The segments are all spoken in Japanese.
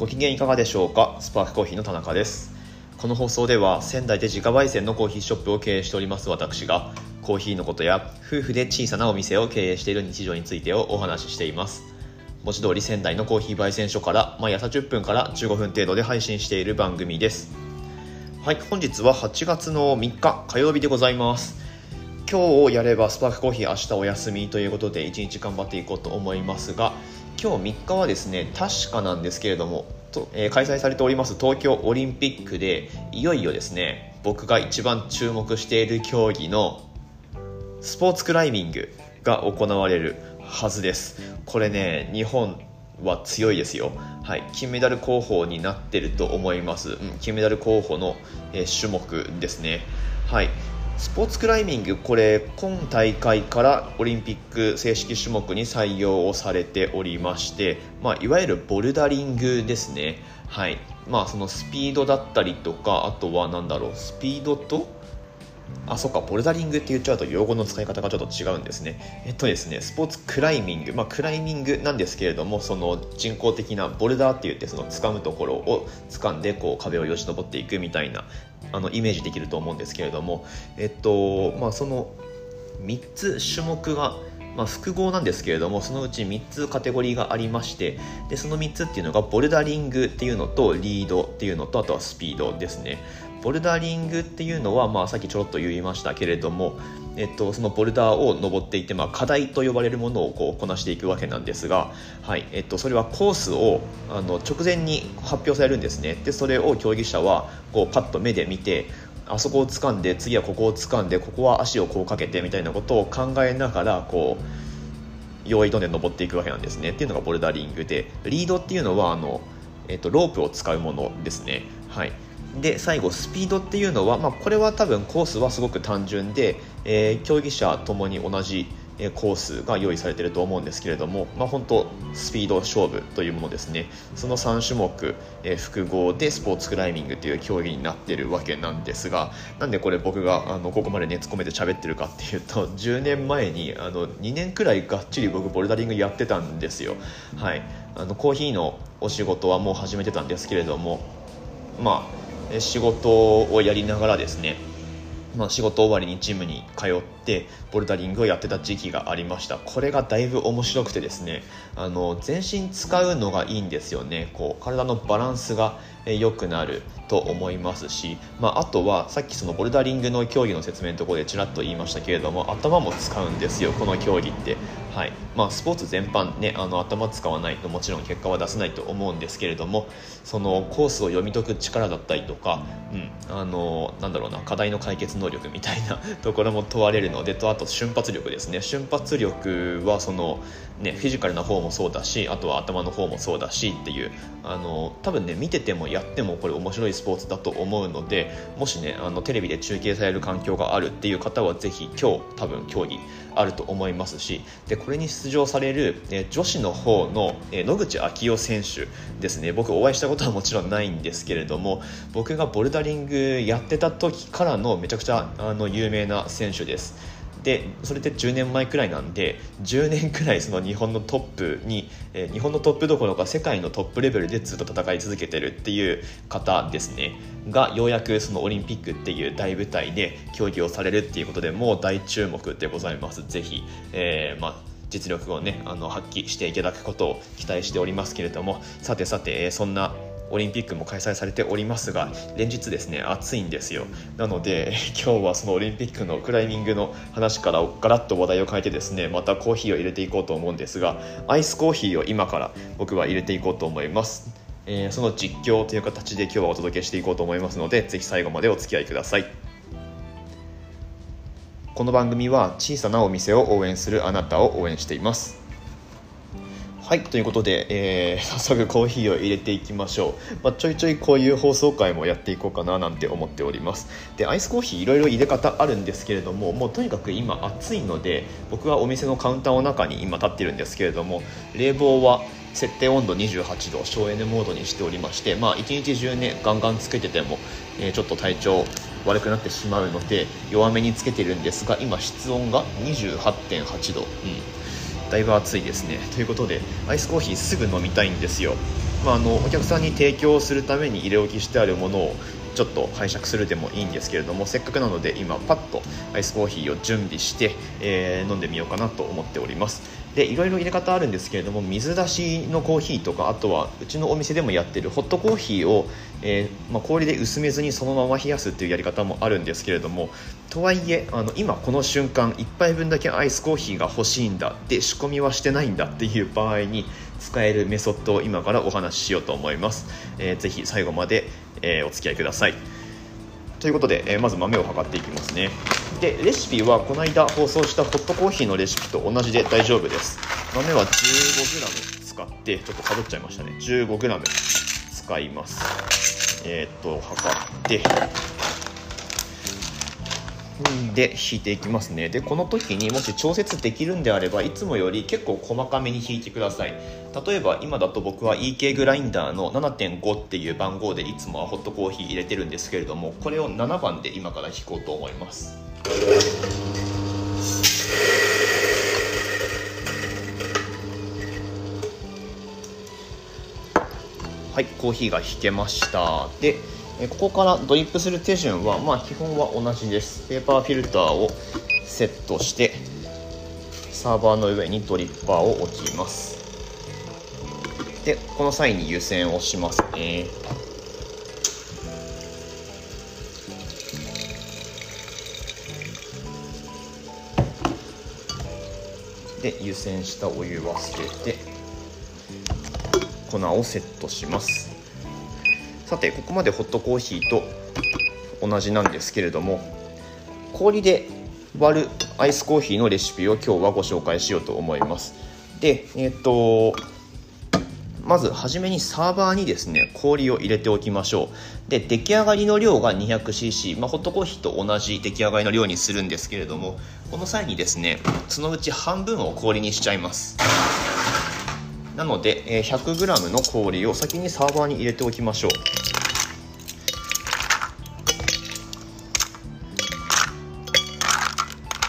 ご機嫌いかがでしょうか？スパークコーヒーの田中です。この放送では仙台で自家焙煎のコーヒーショップを経営しております私がコーヒーのことや夫婦で小さなお店を経営している日常についてをお話ししています。文字通り仙台のコーヒー焙煎所から毎朝10分から15分程度で配信している番組です。はい本日は8月の3日火曜日でございます。今日をやればスパークコーヒー明日お休みということで1日頑張っていこうと思いますが今日3日はですね確かなんですけれどもと、えー、開催されております東京オリンピックでいよいよですね僕が一番注目している競技のスポーツクライミングが行われるはずです。これね日本は強いですよ、はい、金メダル候補になってると思います、うん、金メダル候補の、えー、種目ですね。はい。スポーツクライミングこれ今大会からオリンピック正式種目に採用をされておりまして、まあ、いわゆるボルダリングですね。はい。まあそのスピードだったりとかあとは何だろうスピードとあ、そっか、ボルダリングって言っちゃうと用語の使い方がちょっと違うんですね。えっとですね、スポーツクライミング、まあ、クライミングなんですけれども、その人工的なボルダーって言って、その掴むところを掴んで、こう壁をよじ登っていくみたいな、あのイメージできると思うんですけれども、えっと、まあ、その3つ種目が、まあ、複合なんですけれどもそのうち3つカテゴリーがありましてでその3つっていうのがボルダリングっていうのとリードっていうのとあとはスピードですね。ボルダリングっていうのは、まあ、さっきちょろっと言いましたけれども、えっと、そのボルダーを登っていて、まあ、課題と呼ばれるものをこうこなしていくわけなんですが、はいえっと、それはコースをあの直前に発表されるんですね。でそれを競技者はこうパッと目で見てあそこを掴んで次はここを掴んでここは足をこうかけてみたいなことを考えながらこう用意どんで登っていくわけなんですね。っていうのがボルダリングでリードっていうのはあの、えっと、ロープを使うものですね。はい。で最後スピードっていうのは、まあ、これは多分コースはすごく単純で、えー、競技者ともに同じコースが用意されていると思うんですけれども、まあ、本当スピード勝負というものですね。その3種目、えー、複合でスポーツクライミングという競技になっているわけなんですがなんでこれ僕があのここまで熱込めて喋ってるかっていうと10年前にあの2年くらいがっちり僕ボルダリングやってたんですよ。はい。あのコーヒーのお仕事はもう始めてたんですけれどもまあ仕事をやりながらですね、まあ、仕事終わりにジムに通ってボルダリングをやってた時期がありました。これがだいぶ面白くてですねあの全身使うのがいいんですよね。こう体のバランスが良くなると思いますし、まあ、あとはさっきそのボルダリングの競技の説明のところでちらっと言いましたけれども頭も使うんですよこの競技って。はい。まあ、スポーツ全般ねあの頭使わないともちろん結果は出せないと思うんですけれどもそのコースを読み解く力だったりとか、うん、あのなんだろうな課題の解決能力みたいなところも問われるのでとあと瞬発力ですね。瞬発力はその、ね、フィジカルな方もそうだしあとは頭の方もそうだしっていうあの多分ね見ててもやってもこれ面白いスポーツだと思うのでもしねあのテレビで中継される環境があるっていう方はぜひ今日多分競技あると思いますしでこれに出場される、え女子の方の、え野口啓代選手ですね僕お会いしたことはもちろんないんですけれども僕がボルダリングやってた時からのめちゃくちゃあの有名な選手です。でそれって10年前くらいなんで10年くらいその日本のトップに、えー、日本のトップどころか世界のトップレベルでずっと戦い続けてるっていう方ですね。がようやくそのオリンピックっていう大舞台で競技をされるっていうことでもう大注目でございます。ぜひ、えー、まあ実力をねあの発揮していただくことを期待しておりますけれども。さてさてそんなオリンピックも開催されておりますが連日ですね暑いんですよ。なので 今日はそのオリンピックのクライミングの話からガラッと話題を変えてですねまたコーヒーを入れていこうと思うんですがアイスコーヒーを今から僕は入れていこうと思います。えー、その実況という形で今日はお届けしていこうと思いますのでぜひ最後までお付き合いください。この番組は小さなお店を応援するあなたを応援しています。はいということで、えー、早速コーヒーを入れていきましょう、まあ、ちょいちょいこういう放送回もやっていこうかななんて思っております。でアイスコーヒーいろいろ入れ方あるんですけれどももうとにかく今暑いので僕はお店のカウンターの中に今立ってるんですけれども冷房は設定温度28度省エネモードにしておりまして、まあ、一日中ねガンガンつけてても、えー、ちょっと体調悪くなってしまうので弱めにつけてるんですが今室温が28.8度、うん。だいぶ暑いですね。ということでアイスコーヒーすぐ飲みたいんですよ、まあ、あのお客さんに提供するために入れ置きしてあるものをちょっと拝借するでもいいんですけれどもせっかくなので今パッとアイスコーヒーを準備して、えー、飲んでみようかなと思っております。でいろいろ入れ方あるんですけれども水出しのコーヒーとかあとはうちのお店でもやってるホットコーヒーを、えー、まあ、氷で薄めずにそのまま冷やすっていうやり方もあるんですけれどもとはいえあの今この瞬間1杯分だけアイスコーヒーが欲しいんだで仕込みはしてないんだっていう場合に使えるメソッドを今からお話ししようと思います、えー、ぜひ最後まで、えー、お付き合いください。ということで、えー、まず豆を測っていきますね。でレシピはこの間放送したホットコーヒーのレシピと同じで大丈夫です。豆は 15g 使ってちょっとかぶっちゃいましたね。15g 使います。えっ、と測って。で引いていきますね。でこの時にもし調節できるんであればいつもより結構細かめに引いてください。例えば今だと僕は EK グラインダーの7.5っていう番号でいつもはホットコーヒー入れてるんですけれどもこれを7番で今から引こうと思います。はいコーヒーが引けました。でここからドリップする手順は、まあ、基本は同じです。ペーパーフィルターをセットしてサーバーの上にドリッパーを置きます。でこの際に湯煎をしますね。で湯煎したお湯は捨てて粉をセットします。さてここまでホットコーヒーと同じなんですけれども氷で割るアイスコーヒーのレシピを今日はご紹介しようと思います。でえっ、とまず初めにサーバーにですね氷を入れておきましょう。で出来上がりの量が 200cc、まあ、ホットコー。ヒーと同じ出来上がりの量にするんですけれどもこの際にですねそのうち半分を氷にしちゃいます。なので 100g の氷を先にサーバーに入れておきましょう。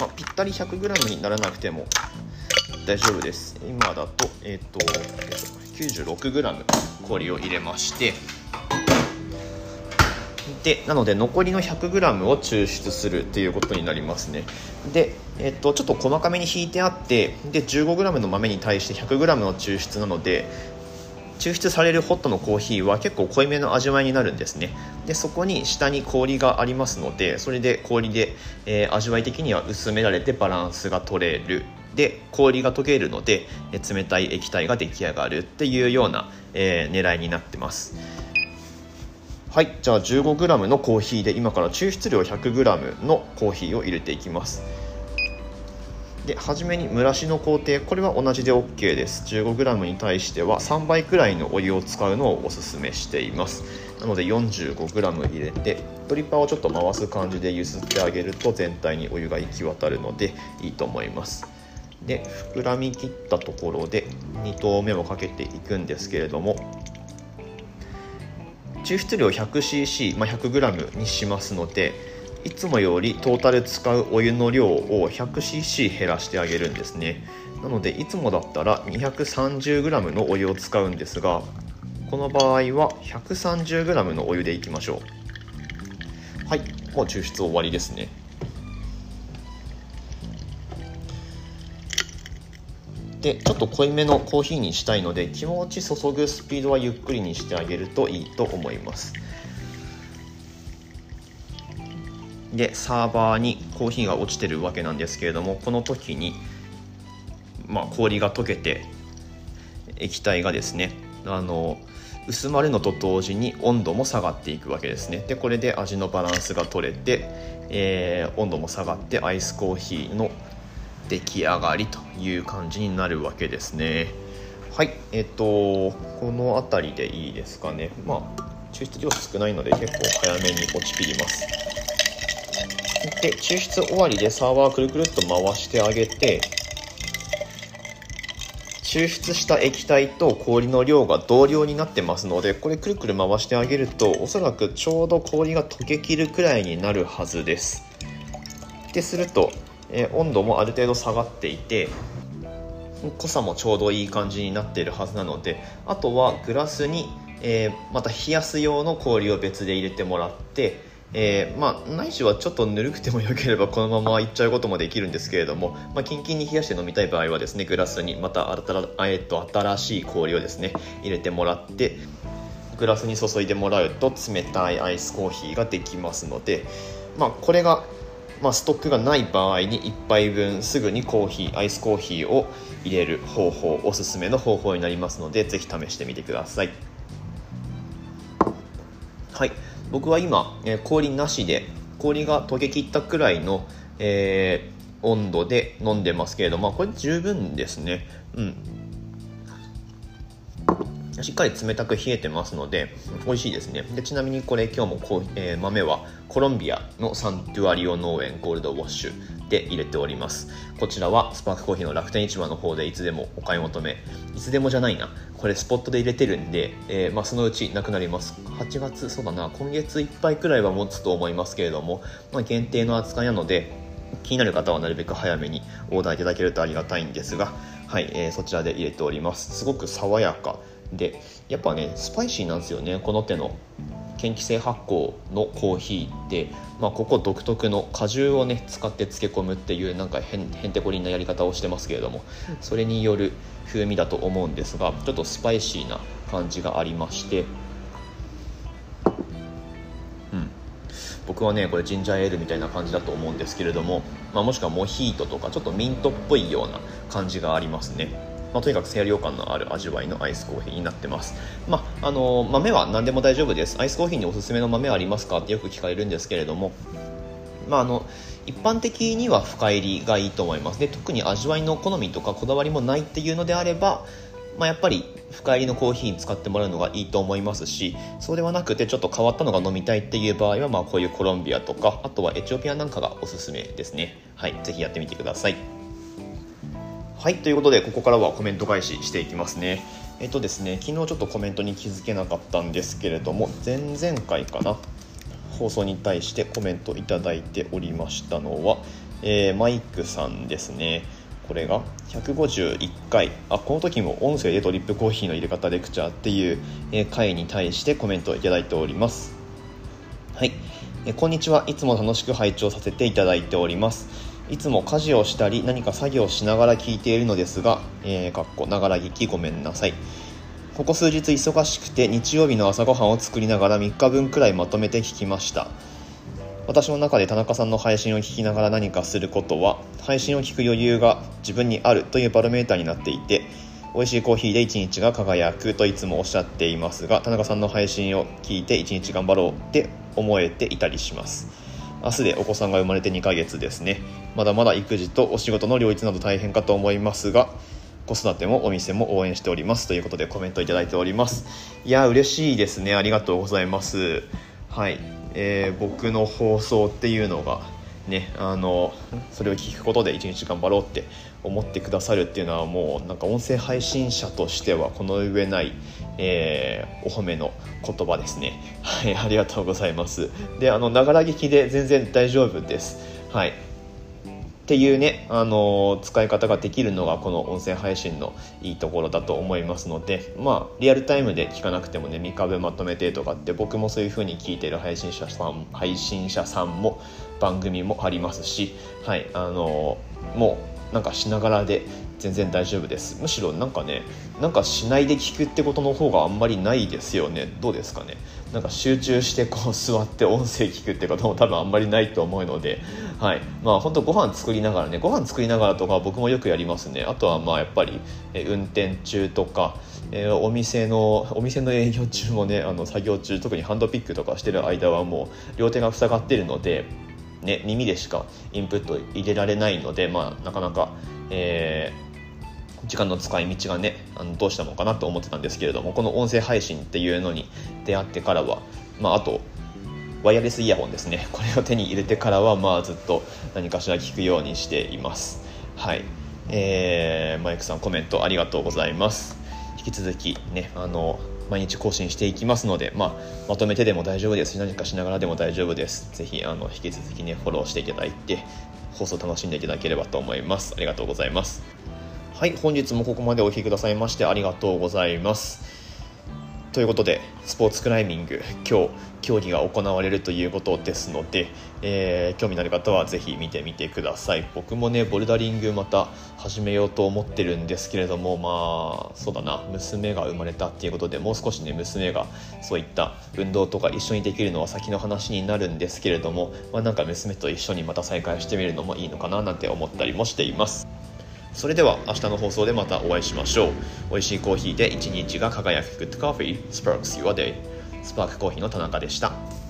まあ、ぴったり 100g にならなくても大丈夫です。今だと,、えー、と 96g 氷を入れましてでなので残りの 100g を抽出するっていうことになりますね。で、えっと、ちょっと細かめに引いてあってで 15g の豆に対して 100g の抽出なので抽出されるホットのコーヒーは結構濃いめの味わいになるんですね。でそこに下に氷がありますのでそれで氷で、えー、味わい的には薄められてバランスが取れるで氷が溶けるので、冷たい液体が出来上がるっていうような、えー、狙いになってます。はいじゃあ 15g のコーヒーで今から抽出量 100g のコーヒーを入れていきます。で初めに蒸らしの工程これは同じで OK です。15g に対しては3倍くらいのお湯を使うのをおすすめしています。なので 45g 入れてドリッパーをちょっと回す感じで揺すってあげると全体にお湯が行き渡るのでいいと思います。で膨らみきったところで2投目をかけていくんですけれども抽出量 100cc ま 100g にしますのでいつもよりトータル使うお湯の量を 100cc 減らしてあげるんですね。なのでいつもだったら 230g のお湯を使うんですがこの場合は 130g のお湯でいきましょう。はいもう抽出終わりですね。でちょっと濃いめのコーヒーにしたいので気持ち注ぐスピードはゆっくりにしてあげるといいと思います。でサーバーにコーヒーが落ちてるわけなんですけれどもこの時に、まあ、氷が溶けて液体がですねあの薄まるのと同時に温度も下がっていくわけですね。でこれで味のバランスが取れて、えー、温度も下がってアイスコーヒーの出来上がりという感じになるわけですね。はいえっ、とこの辺りでいいですかね。まあ抽出量少ないので結構早めに落ちきります。で抽出終わりでサーバーくるくるっと回してあげて抽出した液体と氷の量が同量になってますのでこれくるくる回してあげるとおそらくちょうど氷が溶けきるくらいになるはずです。ですると、え温度もある程度下がっていて濃さもちょうどいい感じになっているはずなのであとはグラスに、えー、また冷やす用の氷を別で入れてもらってえー、まあ、ないしはちょっとぬるくてもよければこのままいっちゃうこともできるんですけれども、まあ、キンキンに冷やして飲みたい場合はですねグラスにまた新た,、えー、と新しい氷をですね入れてもらってグラスに注いでもらうと冷たいアイスコーヒーができますので、まあ、これが、まあ、ストックがない場合に1杯分すぐにコーヒーアイスコーヒーを入れる方法おすすめの方法になりますのでぜひ試してみてください。はい。僕は今、え、氷なしで氷が溶けきったくらいの、えー、温度で飲んでますけれども、まあ、これ十分ですね。うん。しっかり冷たく冷えてますので美味しいですね。でちなみにこれ今日もこ、えー、豆はコロンビアのサントゥアリオ農園ゴールドウォッシュで入れております。こちらはスパークコーヒーの楽天市場の方でいつでもお買い求め。いつでもじゃないな。これスポットで入れてるんで、えー、まあ、そのうちなくなります。8月そうだな。今月いっぱいくらいは持つと思いますけれども、まあ、限定の扱いなので気になる方はなるべく早めにオーダーいただけるとありがたいんですが、はいえー、そちらで入れております。すごく爽やかでやっぱねスパイシーなんですよねこの手の。研気性発酵のコーヒーって、まあ、ここ独特の果汁をね使って漬け込むっていうなんかへんへんてこりんなやり方をしてますけれども。それによる風味だと思うんですがちょっとスパイシーな感じがありまして。うん。僕はねこれジンジャーエールみたいな感じだと思うんですけれども、まあ、もしくはモヒートとかちょっとミントっぽいような感じがありますね。まあ、とにかく清涼感のある味わいのアイスコーヒーになってます、まあ、あの豆は何でも大丈夫です。アイスコーヒーにおすすめの豆ありますかってよく聞かれるんですけれども。まあ、あの一般的には深入りがいいと思います。で特に味わいの好みとかこだわりもないっていうのであれば、まあ、やっぱり深入りのコーヒーに使ってもらうのがいいと思いますしそうではなくてちょっと変わったのが飲みたいっていう場合は、まあ、こういうコロンビアとかあとはエチオピアなんかがおすすめですね。はいぜひやってみてください。はいということでここからはコメント返ししていきますね。えっとですね昨日ちょっとコメントに気づけなかったんですけれども前々回かな放送に対してコメントいただいておりましたのは、えー、マイクさんですね。これが151回あこの時も音声でドリップコーヒーの入れ方レクチャーっていう回に対してコメントをいただいております。はい。えこんにちは。いつも楽しく拝聴させていただいております。いつも家事をしたり何か作業しながら聞いているのですが、えー、かっこながら聞きごめんなさい。ここ数日忙しくて日曜日の朝ごはんを作りながら3日分くらいまとめて聞きました。私の中で田中さんの配信を聞きながら何かすることは配信を聞く余裕が自分にあるというバロメーターになっていて美味しいコーヒーで一日が輝くといつもおっしゃっていますが田中さんの配信を聞いて一日頑張ろうって思えていたりします明日でお子さんが生まれて2ヶ月ですね。まだまだ育児とお仕事の両立など大変かと思いますが子育てもお店も応援しております。ということでコメントいただいております。いや嬉しいですね。ありがとうございます。はい、えー、僕の放送っていうのがねあのそれを聞くことで一日頑張ろうって思ってくださるっていうのはもうなんか音声配信者としてはこの上ない、えー、お褒めの言葉ですね。はいありがとうございます。であのながら聞きで全然大丈夫です。はい。っていうね、あの使い方ができるのがこの音声配信のいいところだと思いますのでまあリアルタイムで聞かなくてもね3日分まとめてとかって僕もそういう風に聞いてる配信者さん配信者さんも番組もありますしはいあのもうなんかしながらで全然大丈夫です。むしろなんかねなんかしないで聞くってことの方があんまりないですよね。どうですかね。なんか集中してこう座って音声聞くってことも多分あんまりないと思うので。はい。まあ本当ご飯作りながらねご飯作りながらとか僕もよくやりますね。あとはまあやっぱり運転中とかえー、お店のお店の営業中もねあの作業中特にハンドピックとかしてる間はもう両手が塞がってるので、ね、耳でしかインプット入れられないので、まあ、なかなか、えー時間の使い道がねあのどうしたのかなと思ってたんですけれどもこの音声配信っていうのに出会ってからは、まあ、あとワイヤレスイヤホンですね。これを手に入れてからはまあずっと何かしら聞くようにしています。はい。えー、マイクさんコメントありがとうございます。引き続きねあの毎日更新していきますので、まあ、まとめてでも大丈夫ですし何かしながらでも大丈夫です。ぜひあの引き続きねフォローしていただいて放送楽しんでいただければと思います。ありがとうございます。はい本日もここまでお聴きくださいましてありがとうございます。ということでスポーツクライミング今日競技が行われるということですので、えー、興味のある方はぜひ見てみてください。僕もねボルダリングまた始めようと思ってるんですけれどもまあそうだな娘が生まれたっていうことでもう少しね娘がそういった運動とか一緒にできるのは先の話になるんですけれども、まあ、なんか娘と一緒にまた再会してみるのもいいのかななんて思ったりもしています。それでは明日の放送でまたお会いしましょう。美味しいコーヒーで一日が輝く。Good Coffee. Sparks Your Day. スパークコーヒーの田中でした。